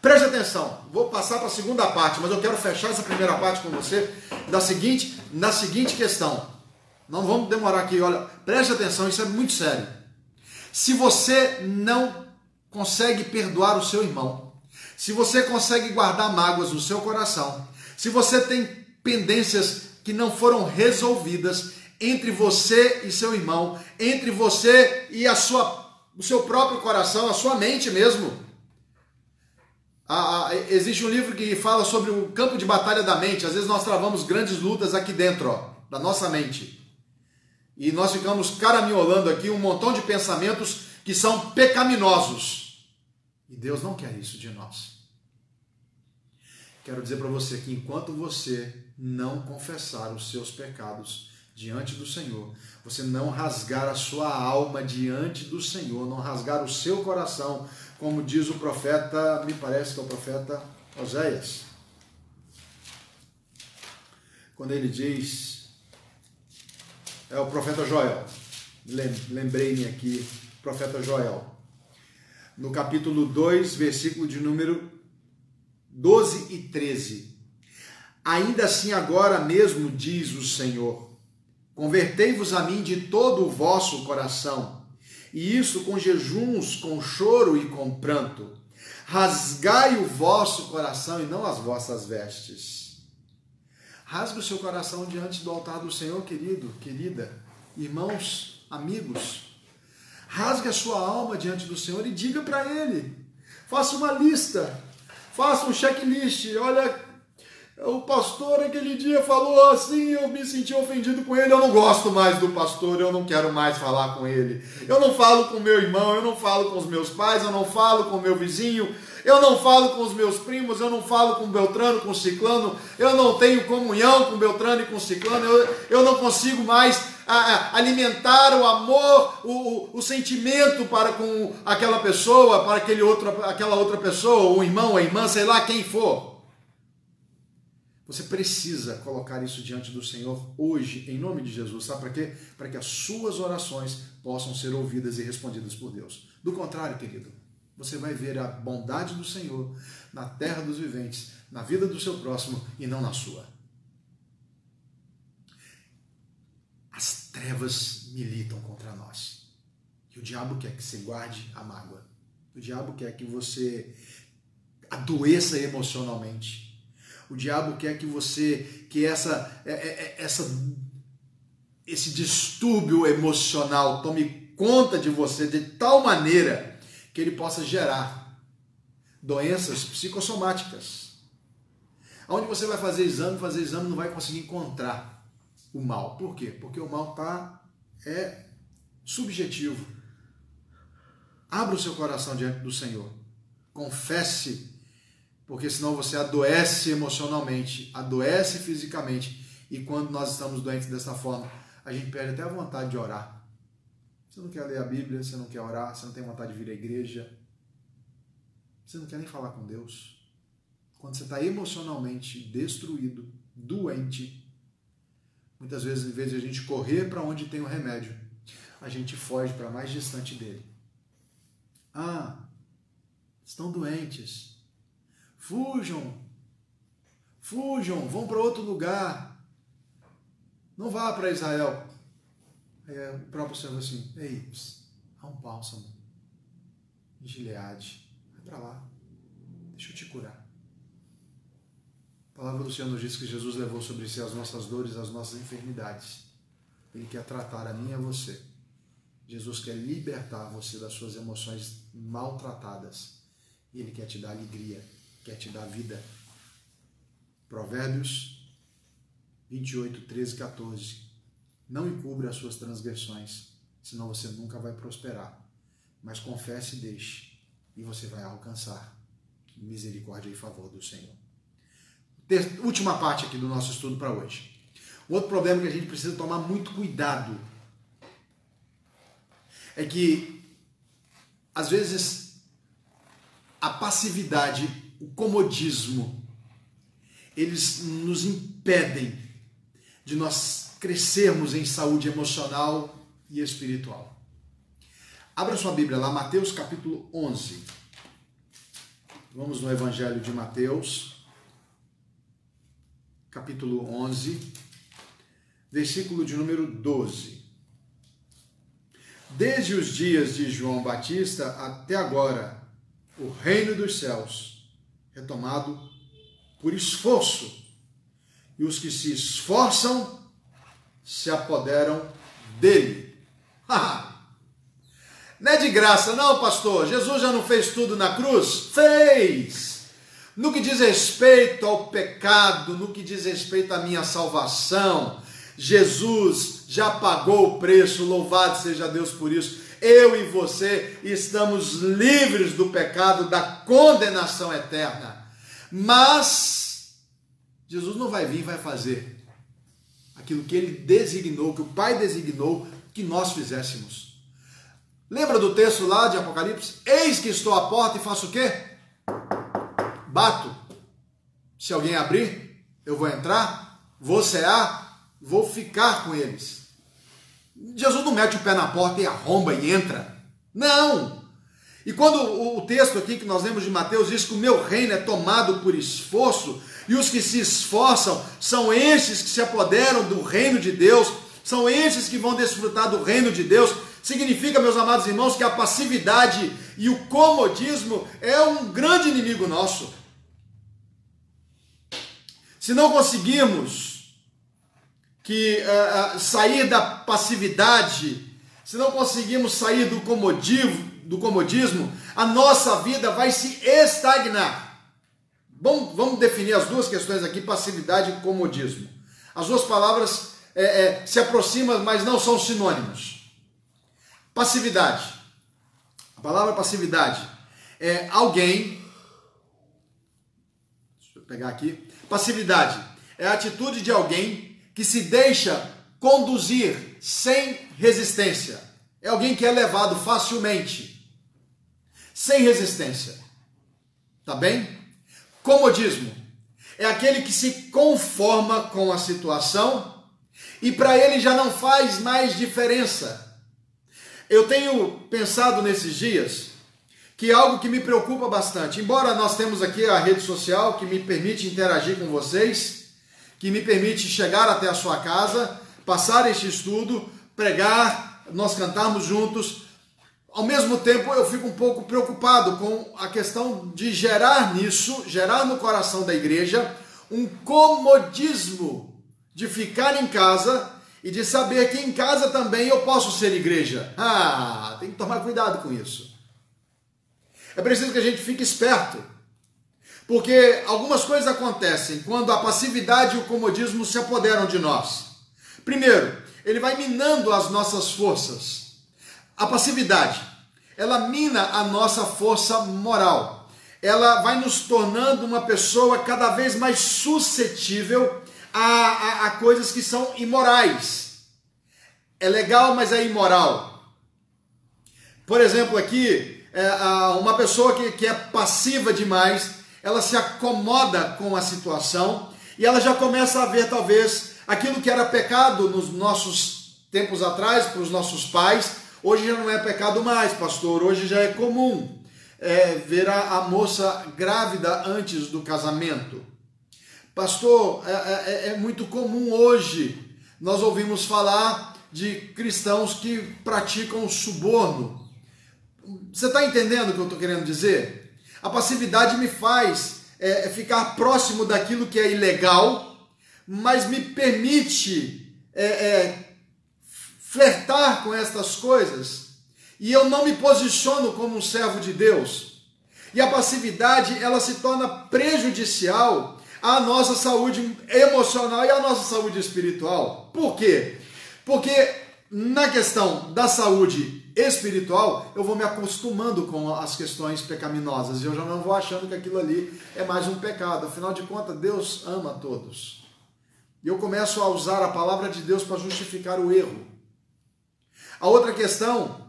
Preste atenção, vou passar para a segunda parte, mas eu quero fechar essa primeira parte com você da seguinte, na seguinte questão. Não vamos demorar aqui, olha, preste atenção, isso é muito sério. Se você não consegue perdoar o seu irmão, se você consegue guardar mágoas no seu coração, se você tem pendências que não foram resolvidas entre você e seu irmão, entre você e a sua, o seu próprio coração, a sua mente mesmo. Ah, existe um livro que fala sobre o campo de batalha da mente. Às vezes nós travamos grandes lutas aqui dentro, ó, da nossa mente. E nós ficamos caraminholando aqui um montão de pensamentos que são pecaminosos. E Deus não quer isso de nós. Quero dizer para você que enquanto você não confessar os seus pecados diante do Senhor, você não rasgar a sua alma diante do Senhor, não rasgar o seu coração, como diz o profeta, me parece que é o profeta Oséias. Quando ele diz, é o profeta Joel, lembrei-me aqui, profeta Joel no capítulo 2, versículo de número 12 e 13. Ainda assim, agora mesmo, diz o Senhor: Convertei-vos a mim de todo o vosso coração, e isso com jejuns, com choro e com pranto. Rasgai o vosso coração e não as vossas vestes. Rasgue o seu coração diante do altar do Senhor, querido, querida, irmãos, amigos. Rasgue a sua alma diante do Senhor e diga para Ele. Faça uma lista, faça um checklist. Olha, o pastor aquele dia falou assim, eu me senti ofendido com ele, eu não gosto mais do pastor, eu não quero mais falar com ele. Eu não falo com meu irmão, eu não falo com os meus pais, eu não falo com meu vizinho, eu não falo com os meus primos, eu não falo com Beltrano, com Ciclano, eu não tenho comunhão com Beltrano e com Ciclano, eu, eu não consigo mais a, a, alimentar o amor, o, o, o, sentimento para com aquela pessoa, para aquele outro, aquela outra pessoa, o irmão, a irmã, sei lá quem for. Você precisa colocar isso diante do Senhor hoje, em nome de Jesus. Sabe para quê? Para que as suas orações possam ser ouvidas e respondidas por Deus. Do contrário, querido, você vai ver a bondade do Senhor na terra dos viventes, na vida do seu próximo e não na sua. As trevas militam contra nós. E o diabo quer que você guarde a mágoa. O diabo quer que você adoeça emocionalmente. O diabo quer que você, que essa, é, é, é, essa, esse distúrbio emocional tome conta de você de tal maneira que ele possa gerar doenças psicossomáticas. Onde você vai fazer exame, fazer exame não vai conseguir encontrar o mal. Por quê? Porque o mal tá é subjetivo. Abra o seu coração diante do Senhor. Confesse porque senão você adoece emocionalmente, adoece fisicamente, e quando nós estamos doentes dessa forma, a gente perde até a vontade de orar. Você não quer ler a Bíblia, você não quer orar, você não tem vontade de vir à igreja, você não quer nem falar com Deus. Quando você está emocionalmente destruído, doente, muitas vezes, em vez de a gente correr para onde tem o remédio, a gente foge para mais distante dele. Ah, estão doentes Fujam. Fujam, vão para outro lugar. Não vá para Israel. É o próprio Senhor assim: Ei, pss, há um bálsamo em Gileade. Vai para lá. Deixa eu te curar. A palavra do Senhor nos diz que Jesus levou sobre si as nossas dores, as nossas enfermidades. Ele quer tratar a mim e a você. Jesus quer libertar você das suas emoções maltratadas. E Ele quer te dar alegria quer te dar vida. Provérbios 28, 13 e 14. Não encubra as suas transgressões, senão você nunca vai prosperar. Mas confesse e deixe, e você vai alcançar misericórdia e favor do Senhor. Última parte aqui do nosso estudo para hoje. Outro problema que a gente precisa tomar muito cuidado é que, às vezes, a passividade o comodismo, eles nos impedem de nós crescermos em saúde emocional e espiritual. Abra sua Bíblia lá, Mateus capítulo 11. Vamos no Evangelho de Mateus, capítulo 11, versículo de número 12. Desde os dias de João Batista até agora, o reino dos céus retomado por esforço. E os que se esforçam se apoderam dele. não é de graça, não, pastor. Jesus já não fez tudo na cruz? Fez! No que diz respeito ao pecado, no que diz respeito à minha salvação, Jesus já pagou o preço, louvado seja Deus por isso. Eu e você estamos livres do pecado, da condenação eterna. Mas Jesus não vai vir e vai fazer aquilo que ele designou, que o Pai designou que nós fizéssemos. Lembra do texto lá de Apocalipse? Eis que estou à porta e faço o quê? Bato. Se alguém abrir, eu vou entrar, vou cear, vou ficar com eles. Jesus não mete o pé na porta e arromba e entra. Não! E quando o texto aqui que nós lemos de Mateus diz que o meu reino é tomado por esforço, e os que se esforçam são esses que se apoderam do reino de Deus, são esses que vão desfrutar do reino de Deus, significa, meus amados irmãos, que a passividade e o comodismo é um grande inimigo nosso. Se não conseguirmos que uh, sair da passividade, se não conseguirmos sair do comodismo, do comodismo, a nossa vida vai se estagnar. Bom, vamos definir as duas questões aqui, passividade e comodismo. As duas palavras é, é, se aproximam, mas não são sinônimos. Passividade. A palavra passividade é alguém pegar aqui. Passividade é a atitude de alguém que se deixa conduzir sem resistência. É alguém que é levado facilmente, sem resistência. Tá bem? Comodismo é aquele que se conforma com a situação e para ele já não faz mais diferença. Eu tenho pensado nesses dias que é algo que me preocupa bastante. Embora nós temos aqui a rede social que me permite interagir com vocês, que me permite chegar até a sua casa, passar este estudo, pregar, nós cantarmos juntos. Ao mesmo tempo, eu fico um pouco preocupado com a questão de gerar nisso, gerar no coração da igreja, um comodismo de ficar em casa e de saber que em casa também eu posso ser igreja. Ah, tem que tomar cuidado com isso. É preciso que a gente fique esperto. Porque algumas coisas acontecem quando a passividade e o comodismo se apoderam de nós. Primeiro, ele vai minando as nossas forças. A passividade, ela mina a nossa força moral. Ela vai nos tornando uma pessoa cada vez mais suscetível a, a, a coisas que são imorais. É legal, mas é imoral. Por exemplo, aqui, é, uma pessoa que, que é passiva demais, ela se acomoda com a situação e ela já começa a ver, talvez, aquilo que era pecado nos nossos tempos atrás, para os nossos pais, hoje já não é pecado mais, pastor, hoje já é comum é, ver a, moça grávida antes do casamento. Pastor, é, é, é, muito comum hoje nós ouvimos falar de cristãos que praticam suborno. Você está entendendo o que eu estou querendo dizer? A passividade me faz é, é, ficar próximo daquilo que é ilegal, mas me permite é, é, flertar com estas coisas e eu não me posiciono como um servo de Deus. E a passividade ela se torna prejudicial à nossa saúde emocional e à nossa saúde espiritual. Por quê? Porque na questão da saúde espiritual, eu vou me acostumando com as questões pecaminosas e eu já não vou achando que aquilo ali é mais um pecado. Afinal de contas, Deus ama todos. E eu começo a usar a palavra de Deus para justificar o erro. A outra questão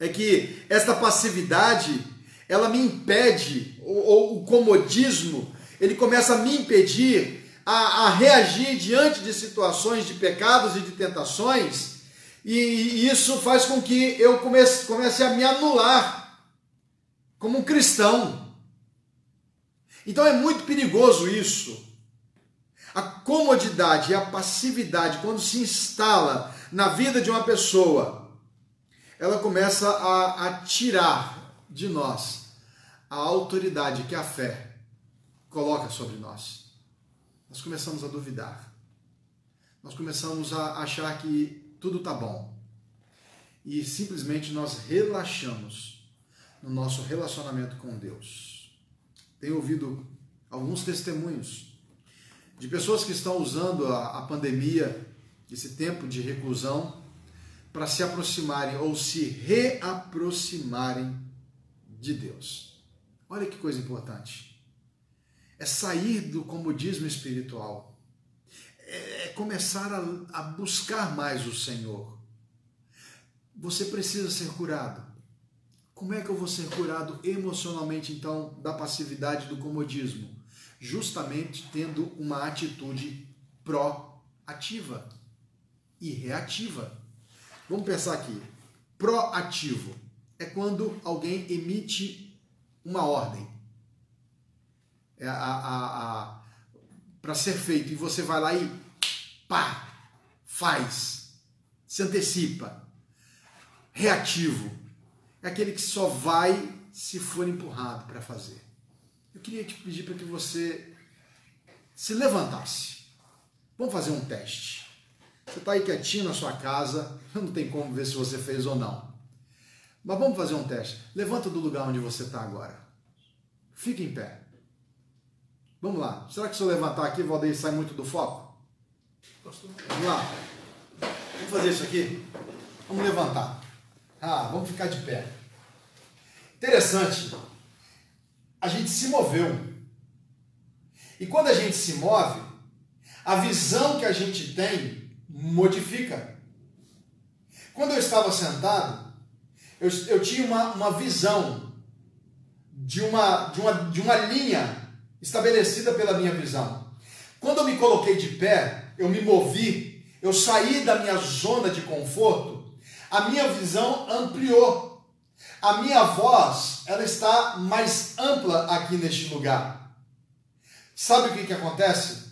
é que esta passividade, ela me impede, ou, ou o comodismo, ele começa a me impedir a, a, reagir diante de situações de pecados e de tentações, e, isso faz com que eu comece, comece a me anular como um cristão. Então é muito perigoso isso. A comodidade e a passividade, quando se instala na vida de uma pessoa, ela começa a, a tirar de nós a autoridade que a fé coloca sobre nós. Nós começamos a duvidar. Nós começamos a achar que tudo está bom. E simplesmente nós relaxamos no nosso relacionamento com Deus. Tenho ouvido alguns testemunhos de pessoas que estão usando a, a pandemia, esse tempo de reclusão, para se aproximarem ou se reaproximarem de Deus. Olha que coisa importante. É sair do comodismo espiritual. É, é começar a, a buscar mais o Senhor. Você precisa ser curado. Como é que eu vou ser curado emocionalmente, então, da passividade do comodismo? justamente tendo uma atitude proativa e reativa. Vamos pensar aqui. Proativo é quando alguém emite uma ordem é a, a, a para ser feito e você vai lá e pá, faz, se antecipa. Reativo é aquele que só vai se for empurrado para fazer. Eu queria te pedir para que você se levantasse. Vamos fazer um teste. Você está aí quietinho na sua casa, não tem como ver se você fez ou não. Mas vamos fazer um teste. Levanta do lugar onde você está agora. Fique em pé. Vamos lá. Será que se eu levantar aqui, Valdeir sai muito do foco? Vamos lá. Vamos fazer isso aqui? Vamos levantar. Ah, vamos ficar de pé. Interessante a gente se moveu. E quando a gente se move, a visão que a gente tem modifica. Quando eu estava sentado, eu, eu tinha uma, uma visão de uma, de, uma, de uma linha estabelecida pela minha visão. Quando eu me coloquei de pé, eu me movi, eu saí da minha zona de conforto, a minha visão ampliou. A minha voz, ela está mais ampla aqui neste lugar. Sabe o que, que acontece?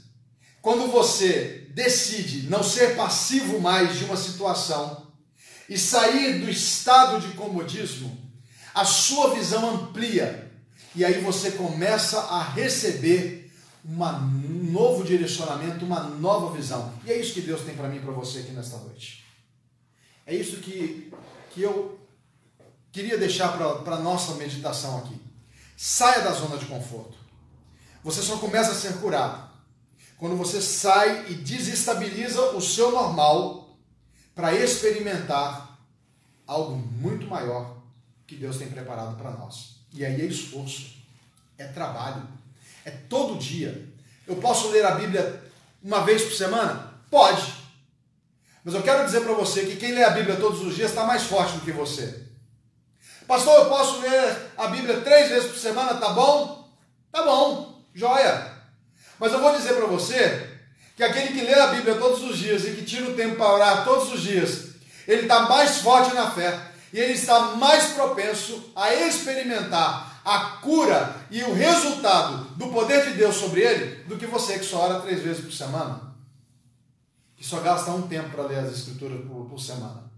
Quando você decide não ser passivo mais de uma situação e sair do estado de comodismo, a sua visão amplia e aí você começa a receber um novo direcionamento, uma nova visão. E é isso que Deus tem para mim e para você aqui nesta noite. É isso que, que eu queria deixar para a nossa meditação aqui. Saia da zona de conforto. Você só começa a ser curado quando você sai e desestabiliza o seu normal para experimentar algo muito maior que Deus tem preparado para nós. E aí é esforço, é trabalho, é todo dia. Eu posso ler a Bíblia uma vez por semana? Pode. Mas eu quero dizer para você que quem lê a Bíblia todos os dias está mais forte do que você. Pastor, eu posso ler a Bíblia três vezes por semana, tá bom? Tá bom, joia. Mas eu vou dizer para você que aquele que lê a Bíblia todos os dias e que tira o tempo para orar todos os dias, ele está mais forte na fé e ele está mais propenso a experimentar a cura e o resultado do poder de Deus sobre ele do que você que só ora três vezes por semana, que só gasta um tempo para ler as Escrituras por, por semana.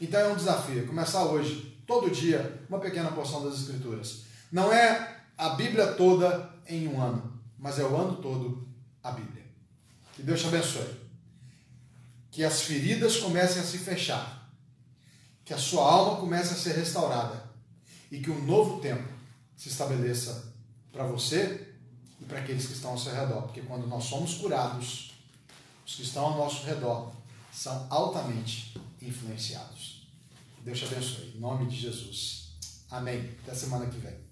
Então é um desafio, começar hoje, todo dia, uma pequena porção das Escrituras. Não é a Bíblia toda em um ano mas é o ano todo a Bíblia. Que Deus te abençoe. Que as feridas comecem a se fechar. Que a sua alma comece a ser restaurada. E que um novo tempo se estabeleça para você e para aqueles que estão ao seu redor. Porque quando nós somos curados, os que estão ao nosso redor são altamente influenciados. Deus te abençoe. Em nome de Jesus. Amém. Até semana que vem.